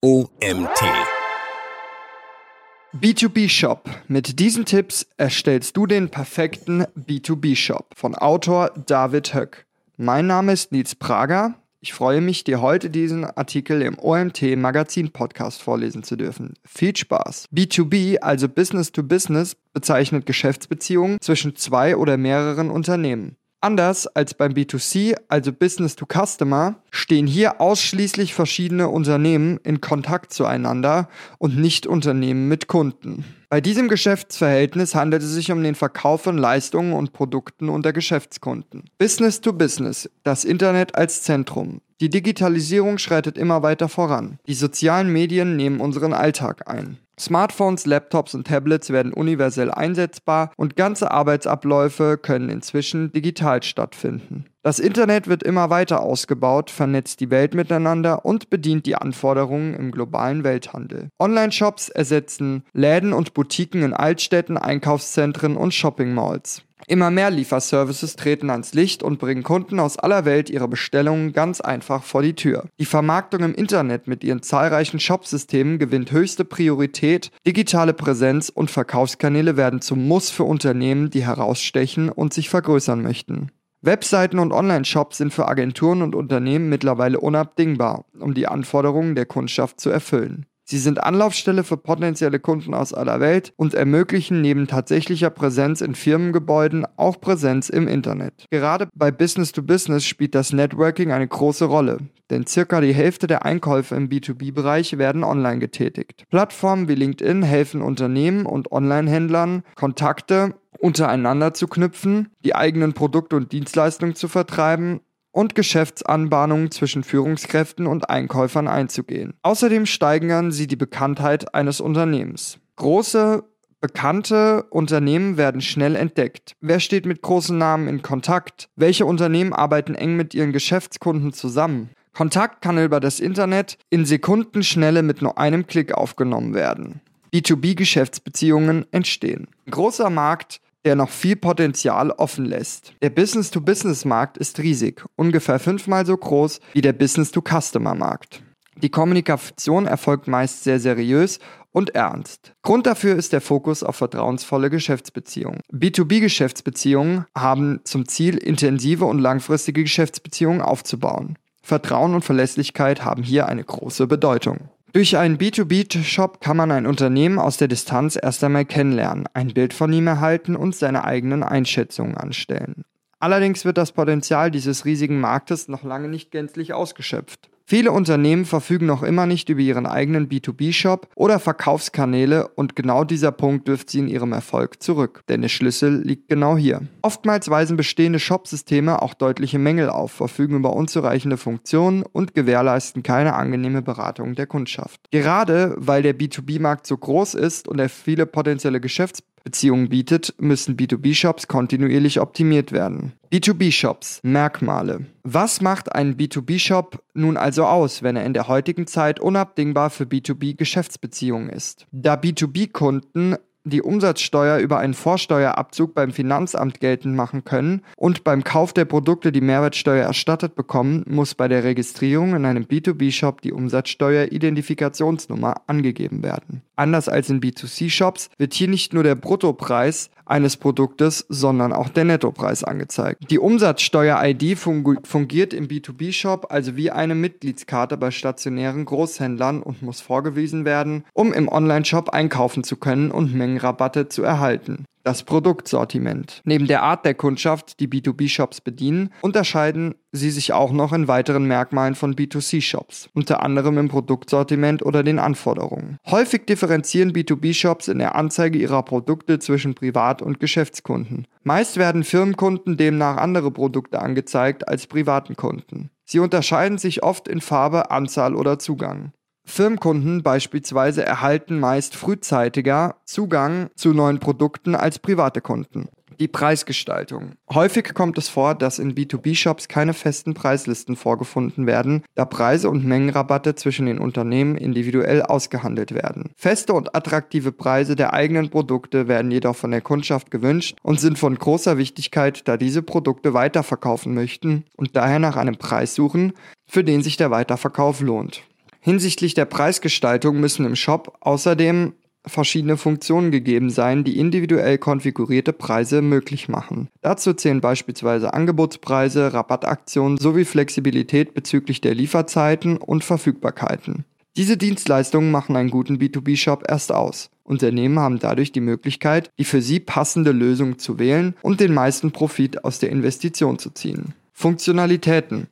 OMT. B2B-Shop. Mit diesen Tipps erstellst du den perfekten B2B-Shop. Von Autor David Höck. Mein Name ist Nils Prager. Ich freue mich, dir heute diesen Artikel im OMT Magazin Podcast vorlesen zu dürfen. Viel Spaß. B2B, also Business to Business, bezeichnet Geschäftsbeziehungen zwischen zwei oder mehreren Unternehmen. Anders als beim B2C, also Business to Customer, stehen hier ausschließlich verschiedene Unternehmen in Kontakt zueinander und nicht Unternehmen mit Kunden. Bei diesem Geschäftsverhältnis handelt es sich um den Verkauf von Leistungen und Produkten unter Geschäftskunden. Business to Business, das Internet als Zentrum. Die Digitalisierung schreitet immer weiter voran. Die sozialen Medien nehmen unseren Alltag ein. Smartphones, Laptops und Tablets werden universell einsetzbar und ganze Arbeitsabläufe können inzwischen digital stattfinden. Das Internet wird immer weiter ausgebaut, vernetzt die Welt miteinander und bedient die Anforderungen im globalen Welthandel. Online-Shops ersetzen Läden und Boutiquen in Altstädten, Einkaufszentren und Shopping-Malls. Immer mehr Lieferservices treten ans Licht und bringen Kunden aus aller Welt ihre Bestellungen ganz einfach vor die Tür. Die Vermarktung im Internet mit ihren zahlreichen Shopsystemen gewinnt höchste Priorität, digitale Präsenz und Verkaufskanäle werden zum Muss für Unternehmen, die herausstechen und sich vergrößern möchten. Webseiten und Online-Shops sind für Agenturen und Unternehmen mittlerweile unabdingbar, um die Anforderungen der Kundschaft zu erfüllen. Sie sind Anlaufstelle für potenzielle Kunden aus aller Welt und ermöglichen neben tatsächlicher Präsenz in Firmengebäuden auch Präsenz im Internet. Gerade bei Business to Business spielt das Networking eine große Rolle, denn circa die Hälfte der Einkäufe im B2B-Bereich werden online getätigt. Plattformen wie LinkedIn helfen Unternehmen und Online-Händlern, Kontakte untereinander zu knüpfen, die eigenen Produkte und Dienstleistungen zu vertreiben und Geschäftsanbahnungen zwischen Führungskräften und Einkäufern einzugehen. Außerdem steigern sie die Bekanntheit eines Unternehmens. Große Bekannte Unternehmen werden schnell entdeckt. Wer steht mit großen Namen in Kontakt? Welche Unternehmen arbeiten eng mit ihren Geschäftskunden zusammen? Kontakt kann über das Internet in Sekundenschnelle mit nur einem Klick aufgenommen werden. B2B-Geschäftsbeziehungen entstehen. Ein großer Markt der noch viel Potenzial offen lässt. Der Business-to-Business-Markt ist riesig, ungefähr fünfmal so groß wie der Business-to-Customer-Markt. Die Kommunikation erfolgt meist sehr seriös und ernst. Grund dafür ist der Fokus auf vertrauensvolle Geschäftsbeziehungen. B2B-Geschäftsbeziehungen haben zum Ziel, intensive und langfristige Geschäftsbeziehungen aufzubauen. Vertrauen und Verlässlichkeit haben hier eine große Bedeutung. Durch einen B2B-Shop kann man ein Unternehmen aus der Distanz erst einmal kennenlernen, ein Bild von ihm erhalten und seine eigenen Einschätzungen anstellen. Allerdings wird das Potenzial dieses riesigen Marktes noch lange nicht gänzlich ausgeschöpft. Viele Unternehmen verfügen noch immer nicht über ihren eigenen B2B-Shop oder Verkaufskanäle und genau dieser Punkt wirft sie in ihrem Erfolg zurück, denn der Schlüssel liegt genau hier. Oftmals weisen bestehende Shop-Systeme auch deutliche Mängel auf, verfügen über unzureichende Funktionen und gewährleisten keine angenehme Beratung der Kundschaft. Gerade weil der B2B-Markt so groß ist und er viele potenzielle Geschäfts Beziehungen bietet, müssen B2B-Shops kontinuierlich optimiert werden. B2B-Shops, Merkmale. Was macht einen B2B-Shop nun also aus, wenn er in der heutigen Zeit unabdingbar für B2B-Geschäftsbeziehungen ist? Da B2B-Kunden die Umsatzsteuer über einen Vorsteuerabzug beim Finanzamt geltend machen können und beim Kauf der Produkte die Mehrwertsteuer erstattet bekommen, muss bei der Registrierung in einem B2B-Shop die Umsatzsteuer-Identifikationsnummer angegeben werden. Anders als in B2C-Shops wird hier nicht nur der Bruttopreis eines Produktes, sondern auch der Nettopreis angezeigt. Die Umsatzsteuer-ID fungiert im B2B-Shop also wie eine Mitgliedskarte bei stationären Großhändlern und muss vorgewiesen werden, um im Online-Shop einkaufen zu können und Mengenrabatte zu erhalten. Das Produktsortiment. Neben der Art der Kundschaft, die B2B-Shops bedienen, unterscheiden sie sich auch noch in weiteren Merkmalen von B2C-Shops, unter anderem im Produktsortiment oder den Anforderungen. Häufig differenzieren B2B-Shops in der Anzeige ihrer Produkte zwischen Privat- und Geschäftskunden. Meist werden Firmenkunden demnach andere Produkte angezeigt als privaten Kunden. Sie unterscheiden sich oft in Farbe, Anzahl oder Zugang. Firmenkunden beispielsweise erhalten meist frühzeitiger Zugang zu neuen Produkten als private Kunden. Die Preisgestaltung. Häufig kommt es vor, dass in B2B-Shops keine festen Preislisten vorgefunden werden, da Preise und Mengenrabatte zwischen den Unternehmen individuell ausgehandelt werden. Feste und attraktive Preise der eigenen Produkte werden jedoch von der Kundschaft gewünscht und sind von großer Wichtigkeit, da diese Produkte weiterverkaufen möchten und daher nach einem Preis suchen, für den sich der Weiterverkauf lohnt. Hinsichtlich der Preisgestaltung müssen im Shop außerdem verschiedene Funktionen gegeben sein, die individuell konfigurierte Preise möglich machen. Dazu zählen beispielsweise Angebotspreise, Rabattaktionen sowie Flexibilität bezüglich der Lieferzeiten und Verfügbarkeiten. Diese Dienstleistungen machen einen guten B2B-Shop erst aus. Unternehmen haben dadurch die Möglichkeit, die für sie passende Lösung zu wählen und den meisten Profit aus der Investition zu ziehen. Funktionalitäten.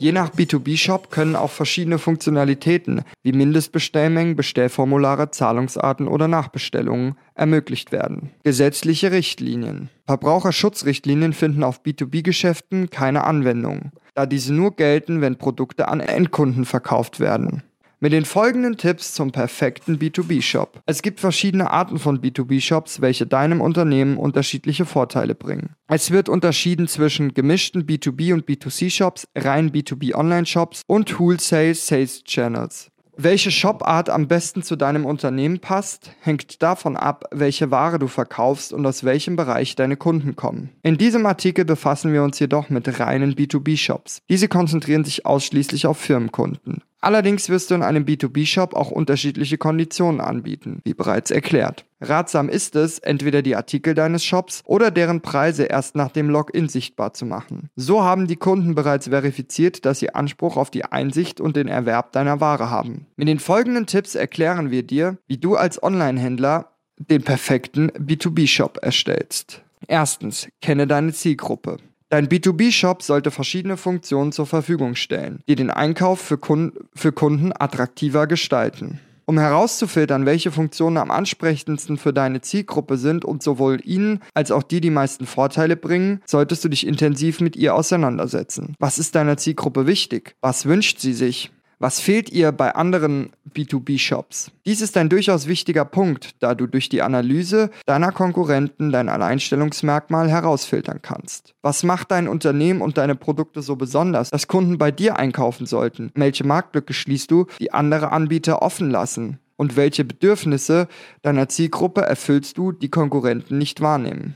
Je nach B2B-Shop können auch verschiedene Funktionalitäten wie Mindestbestellmengen, Bestellformulare, Zahlungsarten oder Nachbestellungen ermöglicht werden. Gesetzliche Richtlinien. Verbraucherschutzrichtlinien finden auf B2B-Geschäften keine Anwendung, da diese nur gelten, wenn Produkte an Endkunden verkauft werden mit den folgenden Tipps zum perfekten B2B-Shop. Es gibt verschiedene Arten von B2B-Shops, welche deinem Unternehmen unterschiedliche Vorteile bringen. Es wird unterschieden zwischen gemischten B2B und B2C-Shops, rein B2B Online-Shops und Wholesale Sales Channels. Welche Shopart am besten zu deinem Unternehmen passt, hängt davon ab, welche Ware du verkaufst und aus welchem Bereich deine Kunden kommen. In diesem Artikel befassen wir uns jedoch mit reinen B2B-Shops. Diese konzentrieren sich ausschließlich auf Firmenkunden. Allerdings wirst du in einem B2B-Shop auch unterschiedliche Konditionen anbieten, wie bereits erklärt. Ratsam ist es, entweder die Artikel deines Shops oder deren Preise erst nach dem Login sichtbar zu machen. So haben die Kunden bereits verifiziert, dass sie Anspruch auf die Einsicht und den Erwerb deiner Ware haben. Mit den folgenden Tipps erklären wir dir, wie du als Online-Händler den perfekten B2B-Shop erstellst. Erstens, kenne deine Zielgruppe. Dein B2B-Shop sollte verschiedene Funktionen zur Verfügung stellen, die den Einkauf für, Kun für Kunden attraktiver gestalten. Um herauszufiltern, welche Funktionen am ansprechendsten für deine Zielgruppe sind und sowohl ihnen als auch dir die meisten Vorteile bringen, solltest du dich intensiv mit ihr auseinandersetzen. Was ist deiner Zielgruppe wichtig? Was wünscht sie sich? Was fehlt ihr bei anderen B2B-Shops? Dies ist ein durchaus wichtiger Punkt, da du durch die Analyse deiner Konkurrenten dein Alleinstellungsmerkmal herausfiltern kannst. Was macht dein Unternehmen und deine Produkte so besonders, dass Kunden bei dir einkaufen sollten? Welche Marktlücke schließt du, die andere Anbieter offen lassen? Und welche Bedürfnisse deiner Zielgruppe erfüllst du, die Konkurrenten nicht wahrnehmen?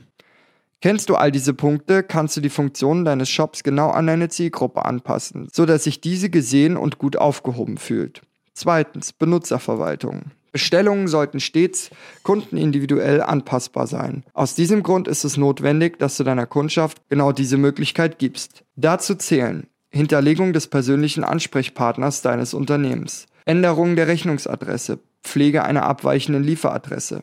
Kennst du all diese Punkte, kannst du die Funktionen deines Shops genau an deine Zielgruppe anpassen, sodass sich diese gesehen und gut aufgehoben fühlt. Zweitens, Benutzerverwaltung. Bestellungen sollten stets kundenindividuell anpassbar sein. Aus diesem Grund ist es notwendig, dass du deiner Kundschaft genau diese Möglichkeit gibst. Dazu zählen Hinterlegung des persönlichen Ansprechpartners deines Unternehmens, Änderung der Rechnungsadresse, Pflege einer abweichenden Lieferadresse,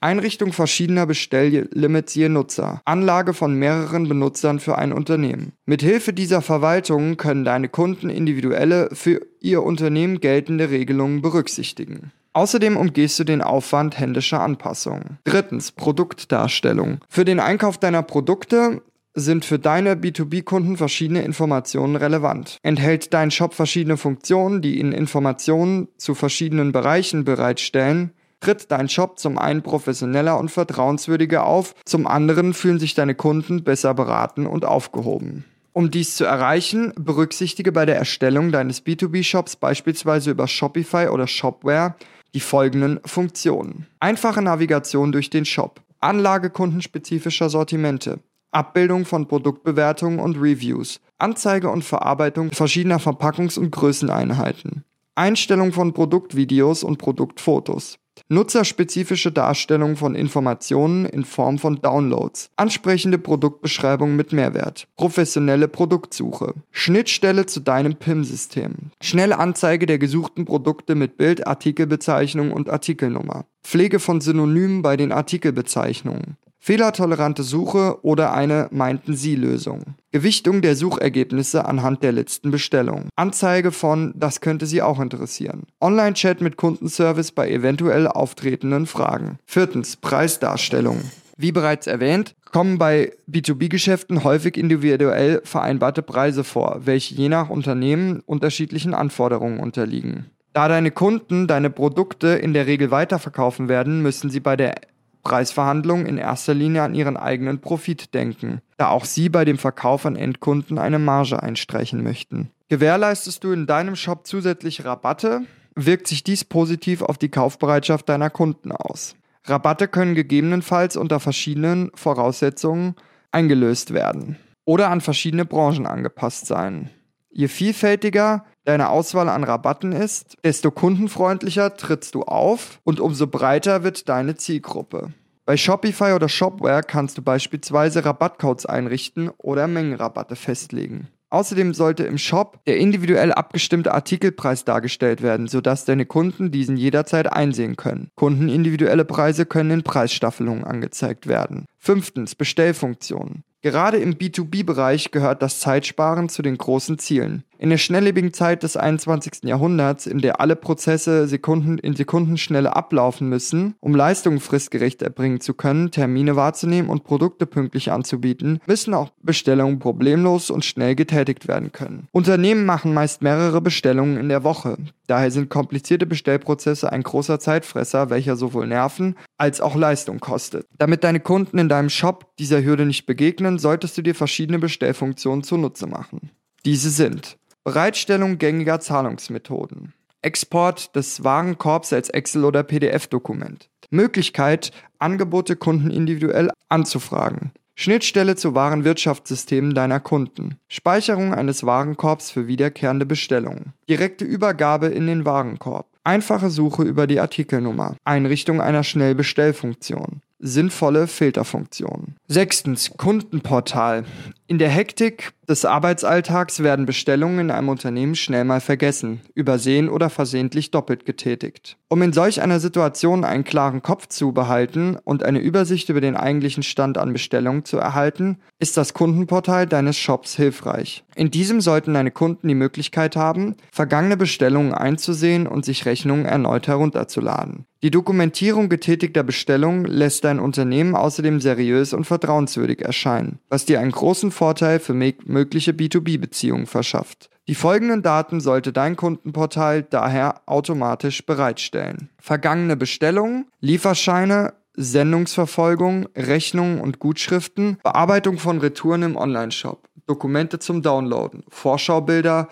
Einrichtung verschiedener Bestelllimits je Nutzer. Anlage von mehreren Benutzern für ein Unternehmen. Mithilfe dieser Verwaltung können deine Kunden individuelle, für ihr Unternehmen geltende Regelungen berücksichtigen. Außerdem umgehst du den Aufwand händischer Anpassungen. Drittens, Produktdarstellung. Für den Einkauf deiner Produkte sind für deine B2B-Kunden verschiedene Informationen relevant. Enthält dein Shop verschiedene Funktionen, die ihnen Informationen zu verschiedenen Bereichen bereitstellen, tritt dein Shop zum einen professioneller und vertrauenswürdiger auf, zum anderen fühlen sich deine Kunden besser beraten und aufgehoben. Um dies zu erreichen, berücksichtige bei der Erstellung deines B2B-Shops beispielsweise über Shopify oder Shopware die folgenden Funktionen. Einfache Navigation durch den Shop, Anlage kundenspezifischer Sortimente, Abbildung von Produktbewertungen und Reviews, Anzeige und Verarbeitung verschiedener Verpackungs- und Größeneinheiten, Einstellung von Produktvideos und Produktfotos, Nutzerspezifische Darstellung von Informationen in Form von Downloads, ansprechende Produktbeschreibung mit Mehrwert, professionelle Produktsuche, Schnittstelle zu deinem PIM-System, schnelle Anzeige der gesuchten Produkte mit Bild, Artikelbezeichnung und Artikelnummer, Pflege von Synonymen bei den Artikelbezeichnungen, Fehlertolerante Suche oder eine meinten Sie Lösung. Gewichtung der Suchergebnisse anhand der letzten Bestellung. Anzeige von Das könnte Sie auch interessieren. Online-Chat mit Kundenservice bei eventuell auftretenden Fragen. Viertens. Preisdarstellung. Wie bereits erwähnt, kommen bei B2B-Geschäften häufig individuell vereinbarte Preise vor, welche je nach Unternehmen unterschiedlichen Anforderungen unterliegen. Da deine Kunden deine Produkte in der Regel weiterverkaufen werden, müssen sie bei der Preisverhandlungen in erster Linie an ihren eigenen Profit denken, da auch sie bei dem Verkauf an Endkunden eine Marge einstreichen möchten. Gewährleistest du in deinem Shop zusätzliche Rabatte, wirkt sich dies positiv auf die Kaufbereitschaft deiner Kunden aus. Rabatte können gegebenenfalls unter verschiedenen Voraussetzungen eingelöst werden oder an verschiedene Branchen angepasst sein. Je vielfältiger deine Auswahl an Rabatten ist, desto kundenfreundlicher trittst du auf und umso breiter wird deine Zielgruppe. Bei Shopify oder Shopware kannst du beispielsweise Rabattcodes einrichten oder Mengenrabatte festlegen. Außerdem sollte im Shop der individuell abgestimmte Artikelpreis dargestellt werden, sodass deine Kunden diesen jederzeit einsehen können. Kundenindividuelle Preise können in Preisstaffelungen angezeigt werden. Fünftens, Bestellfunktionen. Gerade im B2B-Bereich gehört das Zeitsparen zu den großen Zielen. In der schnelllebigen Zeit des 21. Jahrhunderts, in der alle Prozesse Sekunden in Sekundenschnelle ablaufen müssen, um Leistungen fristgerecht erbringen zu können, Termine wahrzunehmen und Produkte pünktlich anzubieten, müssen auch Bestellungen problemlos und schnell getätigt werden können. Unternehmen machen meist mehrere Bestellungen in der Woche. Daher sind komplizierte Bestellprozesse ein großer Zeitfresser, welcher sowohl Nerven als auch Leistung kostet. Damit deine Kunden in deinem Shop dieser Hürde nicht begegnen, solltest du dir verschiedene Bestellfunktionen zunutze machen. Diese sind Bereitstellung gängiger Zahlungsmethoden. Export des Warenkorbs als Excel- oder PDF-Dokument. Möglichkeit, Angebote Kunden individuell anzufragen. Schnittstelle zu Warenwirtschaftssystemen deiner Kunden. Speicherung eines Warenkorbs für wiederkehrende Bestellungen. Direkte Übergabe in den Warenkorb. Einfache Suche über die Artikelnummer. Einrichtung einer Schnellbestellfunktion sinnvolle Filterfunktionen. Sechstens, Kundenportal. In der Hektik des Arbeitsalltags werden Bestellungen in einem Unternehmen schnell mal vergessen, übersehen oder versehentlich doppelt getätigt. Um in solch einer Situation einen klaren Kopf zu behalten und eine Übersicht über den eigentlichen Stand an Bestellungen zu erhalten, ist das Kundenportal deines Shops hilfreich. In diesem sollten deine Kunden die Möglichkeit haben, vergangene Bestellungen einzusehen und sich Rechnungen erneut herunterzuladen. Die Dokumentierung getätigter Bestellungen lässt dein Unternehmen außerdem seriös und vertrauenswürdig erscheinen, was dir einen großen Vorteil für mögliche B2B-Beziehungen verschafft. Die folgenden Daten sollte dein Kundenportal daher automatisch bereitstellen. Vergangene Bestellungen, Lieferscheine, Sendungsverfolgung, Rechnungen und Gutschriften, Bearbeitung von Retouren im Onlineshop, Dokumente zum Downloaden, Vorschaubilder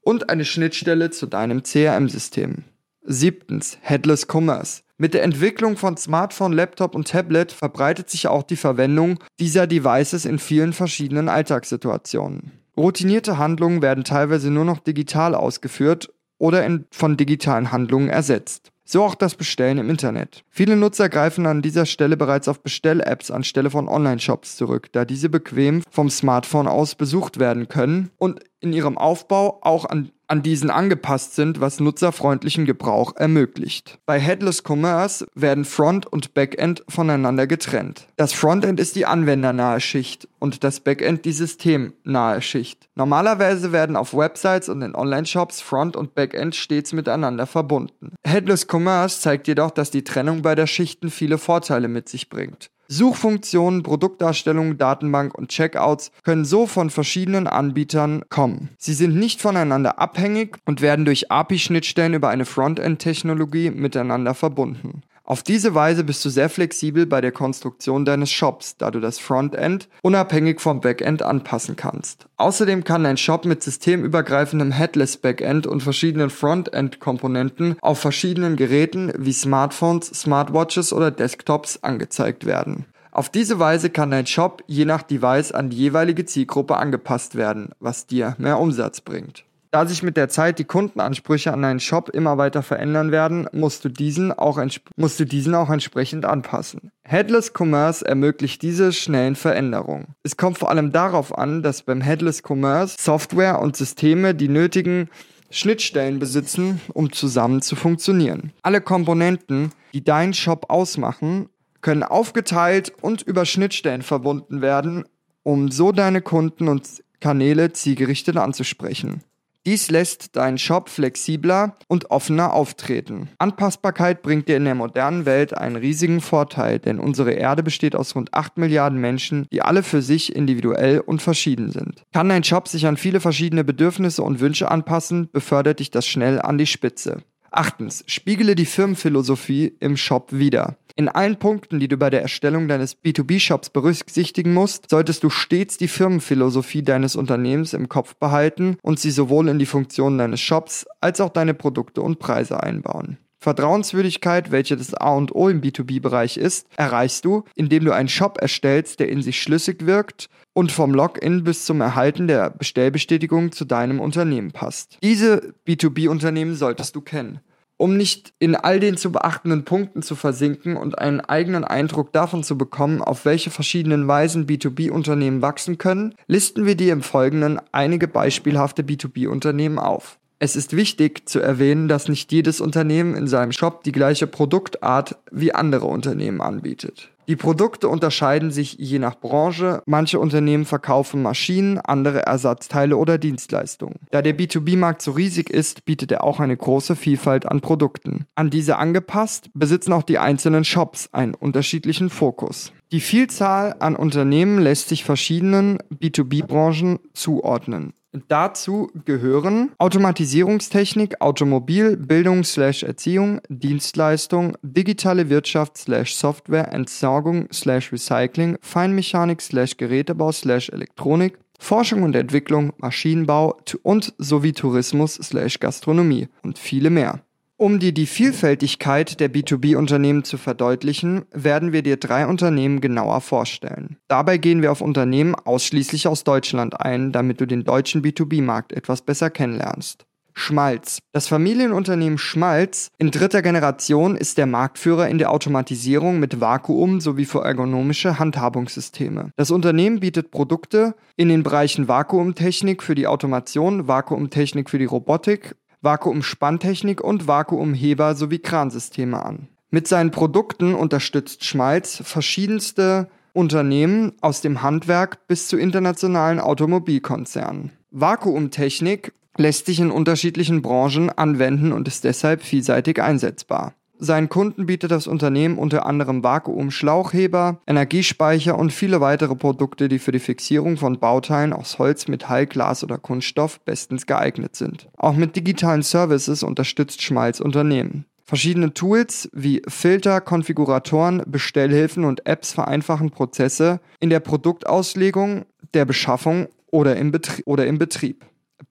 und eine Schnittstelle zu deinem CRM-System. Siebtens, Headless Commerce. Mit der Entwicklung von Smartphone, Laptop und Tablet verbreitet sich auch die Verwendung dieser Devices in vielen verschiedenen Alltagssituationen. Routinierte Handlungen werden teilweise nur noch digital ausgeführt oder in, von digitalen Handlungen ersetzt. So auch das Bestellen im Internet. Viele Nutzer greifen an dieser Stelle bereits auf Bestell-Apps anstelle von Online-Shops zurück, da diese bequem vom Smartphone aus besucht werden können und in ihrem Aufbau auch an an diesen angepasst sind, was nutzerfreundlichen Gebrauch ermöglicht. Bei Headless Commerce werden Front und Backend voneinander getrennt. Das Frontend ist die anwendernahe Schicht und das Backend die systemnahe Schicht. Normalerweise werden auf Websites und in Online-Shops Front und Backend stets miteinander verbunden. Headless Commerce zeigt jedoch, dass die Trennung bei der Schichten viele Vorteile mit sich bringt. Suchfunktionen, Produktdarstellung, Datenbank und Checkouts können so von verschiedenen Anbietern kommen. Sie sind nicht voneinander abhängig und werden durch API-Schnittstellen über eine Frontend-Technologie miteinander verbunden. Auf diese Weise bist du sehr flexibel bei der Konstruktion deines Shops, da du das Frontend unabhängig vom Backend anpassen kannst. Außerdem kann dein Shop mit systemübergreifendem Headless Backend und verschiedenen Frontend-Komponenten auf verschiedenen Geräten wie Smartphones, Smartwatches oder Desktops angezeigt werden. Auf diese Weise kann dein Shop je nach Device an die jeweilige Zielgruppe angepasst werden, was dir mehr Umsatz bringt. Da sich mit der Zeit die Kundenansprüche an deinen Shop immer weiter verändern werden, musst du diesen auch, musst du diesen auch entsprechend anpassen. Headless Commerce ermöglicht diese schnellen Veränderungen. Es kommt vor allem darauf an, dass beim Headless Commerce Software und Systeme die nötigen Schnittstellen besitzen, um zusammen zu funktionieren. Alle Komponenten, die deinen Shop ausmachen, können aufgeteilt und über Schnittstellen verbunden werden, um so deine Kunden und Kanäle zielgerichtet anzusprechen. Dies lässt deinen Shop flexibler und offener auftreten. Anpassbarkeit bringt dir in der modernen Welt einen riesigen Vorteil, denn unsere Erde besteht aus rund 8 Milliarden Menschen, die alle für sich individuell und verschieden sind. Kann dein Shop sich an viele verschiedene Bedürfnisse und Wünsche anpassen, befördert dich das schnell an die Spitze. Achtens, spiegele die Firmenphilosophie im Shop wider. In allen Punkten, die du bei der Erstellung deines B2B-Shops berücksichtigen musst, solltest du stets die Firmenphilosophie deines Unternehmens im Kopf behalten und sie sowohl in die Funktionen deines Shops als auch deine Produkte und Preise einbauen. Vertrauenswürdigkeit, welche das A und O im B2B-Bereich ist, erreichst du, indem du einen Shop erstellst, der in sich schlüssig wirkt und vom Login bis zum Erhalten der Bestellbestätigung zu deinem Unternehmen passt. Diese B2B-Unternehmen solltest du kennen. Um nicht in all den zu beachtenden Punkten zu versinken und einen eigenen Eindruck davon zu bekommen, auf welche verschiedenen Weisen B2B-Unternehmen wachsen können, listen wir dir im Folgenden einige beispielhafte B2B-Unternehmen auf. Es ist wichtig zu erwähnen, dass nicht jedes Unternehmen in seinem Shop die gleiche Produktart wie andere Unternehmen anbietet. Die Produkte unterscheiden sich je nach Branche. Manche Unternehmen verkaufen Maschinen, andere Ersatzteile oder Dienstleistungen. Da der B2B-Markt so riesig ist, bietet er auch eine große Vielfalt an Produkten. An diese angepasst besitzen auch die einzelnen Shops einen unterschiedlichen Fokus. Die Vielzahl an Unternehmen lässt sich verschiedenen B2B-Branchen zuordnen. Dazu gehören Automatisierungstechnik, Automobil, Bildung slash Erziehung, Dienstleistung, digitale Wirtschaft slash Software, Entsorgung slash Recycling, Feinmechanik slash Gerätebau slash Elektronik, Forschung und Entwicklung, Maschinenbau und sowie Tourismus slash Gastronomie und viele mehr. Um dir die Vielfältigkeit der B2B-Unternehmen zu verdeutlichen, werden wir dir drei Unternehmen genauer vorstellen. Dabei gehen wir auf Unternehmen ausschließlich aus Deutschland ein, damit du den deutschen B2B-Markt etwas besser kennenlernst. Schmalz. Das Familienunternehmen Schmalz in dritter Generation ist der Marktführer in der Automatisierung mit Vakuum sowie für ergonomische Handhabungssysteme. Das Unternehmen bietet Produkte in den Bereichen Vakuumtechnik für die Automation, Vakuumtechnik für die Robotik Vakuumspanntechnik und Vakuumheber sowie Kransysteme an. Mit seinen Produkten unterstützt Schmalz verschiedenste Unternehmen aus dem Handwerk bis zu internationalen Automobilkonzernen. Vakuumtechnik lässt sich in unterschiedlichen Branchen anwenden und ist deshalb vielseitig einsetzbar. Seinen Kunden bietet das Unternehmen unter anderem Vakuum-Schlauchheber, Energiespeicher und viele weitere Produkte, die für die Fixierung von Bauteilen aus Holz, Metall, Glas oder Kunststoff bestens geeignet sind. Auch mit digitalen Services unterstützt Schmalz Unternehmen. Verschiedene Tools wie Filter, Konfiguratoren, Bestellhilfen und Apps vereinfachen Prozesse in der Produktauslegung, der Beschaffung oder im, Betrie oder im Betrieb.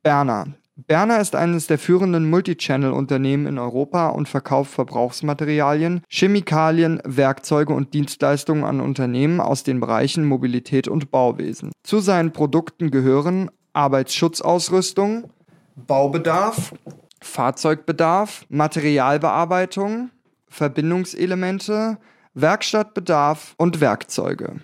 Berner, Berner ist eines der führenden Multichannel-Unternehmen in Europa und verkauft Verbrauchsmaterialien, Chemikalien, Werkzeuge und Dienstleistungen an Unternehmen aus den Bereichen Mobilität und Bauwesen. Zu seinen Produkten gehören Arbeitsschutzausrüstung, Baubedarf, Fahrzeugbedarf, Materialbearbeitung, Verbindungselemente, Werkstattbedarf und Werkzeuge.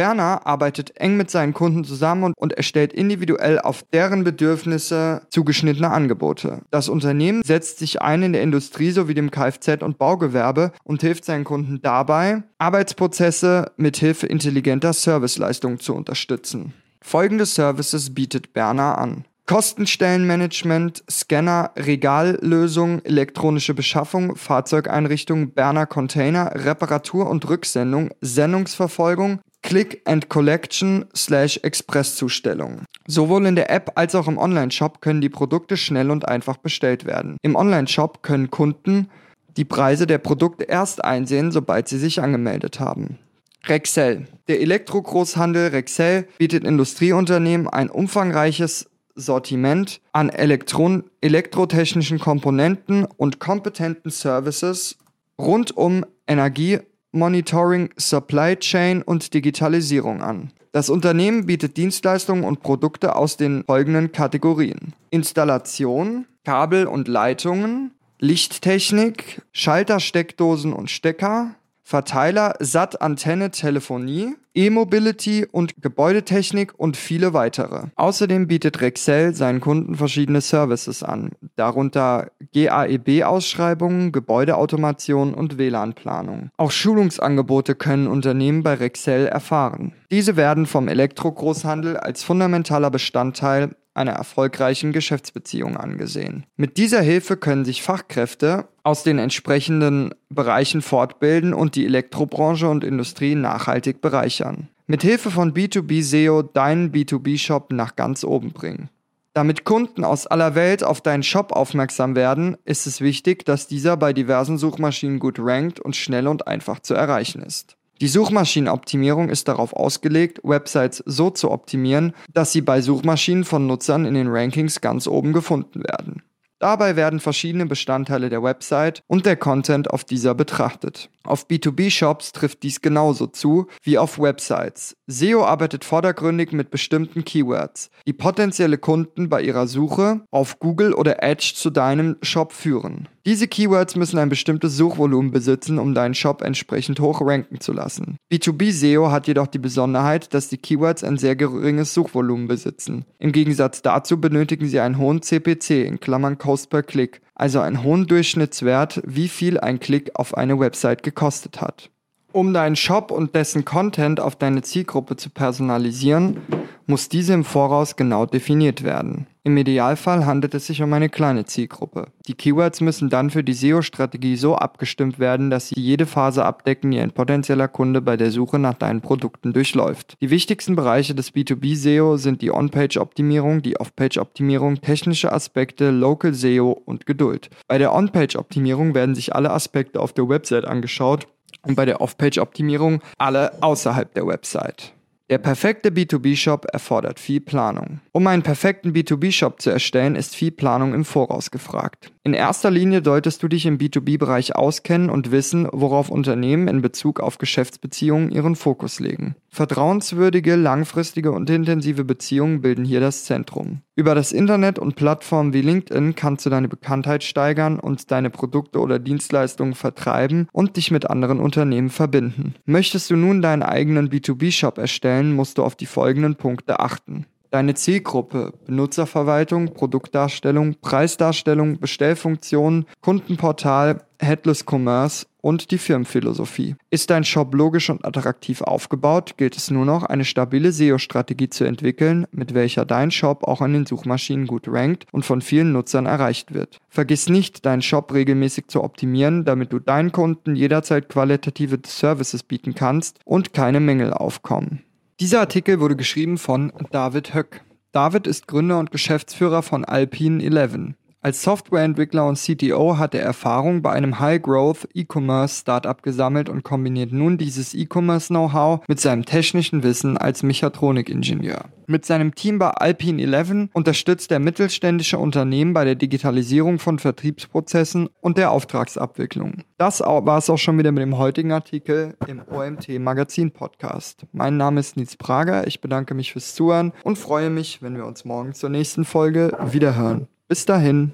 Berner arbeitet eng mit seinen Kunden zusammen und, erstellt individuell auf deren Bedürfnisse zugeschnittene Angebote. Das Unternehmen setzt sich ein in der Industrie sowie dem Kfz- und Baugewerbe und hilft seinen Kunden dabei, Arbeitsprozesse mit Hilfe intelligenter Serviceleistungen zu unterstützen. Folgende Services bietet Berner an. Kostenstellenmanagement, Scanner, Regallösung, elektronische Beschaffung, Fahrzeugeinrichtung, Berner Container, Reparatur und Rücksendung, Sendungsverfolgung, Click and Collection slash Expresszustellung. Sowohl in der App als auch im Online-Shop können die Produkte schnell und einfach bestellt werden. Im Online-Shop können Kunden die Preise der Produkte erst einsehen, sobald sie sich angemeldet haben. Rexel. Der Elektrogroßhandel Rexel bietet Industrieunternehmen ein umfangreiches Sortiment an Elektron elektrotechnischen Komponenten und kompetenten Services rund um Energie Monitoring, Supply Chain und Digitalisierung an. Das Unternehmen bietet Dienstleistungen und Produkte aus den folgenden Kategorien. Installation, Kabel und Leitungen, Lichttechnik, Schalter, Steckdosen und Stecker, Verteiler, SAT, Antenne, Telefonie, E-Mobility und Gebäudetechnik und viele weitere. Außerdem bietet Rexel seinen Kunden verschiedene Services an, darunter GAEB-Ausschreibungen, Gebäudeautomation und WLAN-Planung. Auch Schulungsangebote können Unternehmen bei Rexel erfahren. Diese werden vom Elektrogroßhandel als fundamentaler Bestandteil einer erfolgreichen Geschäftsbeziehung angesehen. Mit dieser Hilfe können sich Fachkräfte aus den entsprechenden Bereichen fortbilden und die Elektrobranche und Industrie nachhaltig bereichern. Mit Hilfe von B2B SEO deinen B2B-Shop nach ganz oben bringen. Damit Kunden aus aller Welt auf deinen Shop aufmerksam werden, ist es wichtig, dass dieser bei diversen Suchmaschinen gut rankt und schnell und einfach zu erreichen ist. Die Suchmaschinenoptimierung ist darauf ausgelegt, Websites so zu optimieren, dass sie bei Suchmaschinen von Nutzern in den Rankings ganz oben gefunden werden. Dabei werden verschiedene Bestandteile der Website und der Content auf dieser betrachtet. Auf B2B-Shops trifft dies genauso zu wie auf Websites. SEO arbeitet vordergründig mit bestimmten Keywords, die potenzielle Kunden bei ihrer Suche auf Google oder Edge zu deinem Shop führen. Diese Keywords müssen ein bestimmtes Suchvolumen besitzen, um deinen Shop entsprechend hoch ranken zu lassen. B2B SEO hat jedoch die Besonderheit, dass die Keywords ein sehr geringes Suchvolumen besitzen. Im Gegensatz dazu benötigen sie einen hohen CPC in Klammern Cost per Click, also einen hohen Durchschnittswert, wie viel ein Klick auf eine Website gekostet hat. Um deinen Shop und dessen Content auf deine Zielgruppe zu personalisieren, muss diese im Voraus genau definiert werden. Im Idealfall handelt es sich um eine kleine Zielgruppe. Die Keywords müssen dann für die SEO-Strategie so abgestimmt werden, dass sie jede Phase abdecken, die ein potenzieller Kunde bei der Suche nach deinen Produkten durchläuft. Die wichtigsten Bereiche des B2B-SEO sind die On-Page-Optimierung, die Off-Page-Optimierung, technische Aspekte, Local SEO und Geduld. Bei der On-Page-Optimierung werden sich alle Aspekte auf der Website angeschaut und bei der Off-Page-Optimierung alle außerhalb der Website. Der perfekte B2B-Shop erfordert viel Planung. Um einen perfekten B2B-Shop zu erstellen, ist viel Planung im Voraus gefragt. In erster Linie solltest du dich im B2B-Bereich auskennen und wissen, worauf Unternehmen in Bezug auf Geschäftsbeziehungen ihren Fokus legen. Vertrauenswürdige, langfristige und intensive Beziehungen bilden hier das Zentrum. Über das Internet und Plattformen wie LinkedIn kannst du deine Bekanntheit steigern und deine Produkte oder Dienstleistungen vertreiben und dich mit anderen Unternehmen verbinden. Möchtest du nun deinen eigenen B2B-Shop erstellen, musst du auf die folgenden Punkte achten. Deine Zielgruppe, Benutzerverwaltung, Produktdarstellung, Preisdarstellung, Bestellfunktionen, Kundenportal, Headless Commerce und die Firmenphilosophie. Ist dein Shop logisch und attraktiv aufgebaut, gilt es nur noch, eine stabile SEO-Strategie zu entwickeln, mit welcher dein Shop auch an den Suchmaschinen gut rankt und von vielen Nutzern erreicht wird. Vergiss nicht, deinen Shop regelmäßig zu optimieren, damit du deinen Kunden jederzeit qualitative Services bieten kannst und keine Mängel aufkommen. Dieser Artikel wurde geschrieben von David Höck. David ist Gründer und Geschäftsführer von Alpine 11. Als Softwareentwickler und CTO hat er Erfahrung bei einem High-Growth E-Commerce-Startup gesammelt und kombiniert nun dieses E-Commerce-Know-how mit seinem technischen Wissen als Mechatronikingenieur. Mit seinem Team bei Alpine 11 unterstützt er mittelständische Unternehmen bei der Digitalisierung von Vertriebsprozessen und der Auftragsabwicklung. Das war es auch schon wieder mit dem heutigen Artikel im OMT Magazin Podcast. Mein Name ist Nils Prager, ich bedanke mich fürs Zuhören und freue mich, wenn wir uns morgen zur nächsten Folge wiederhören. Bis dahin.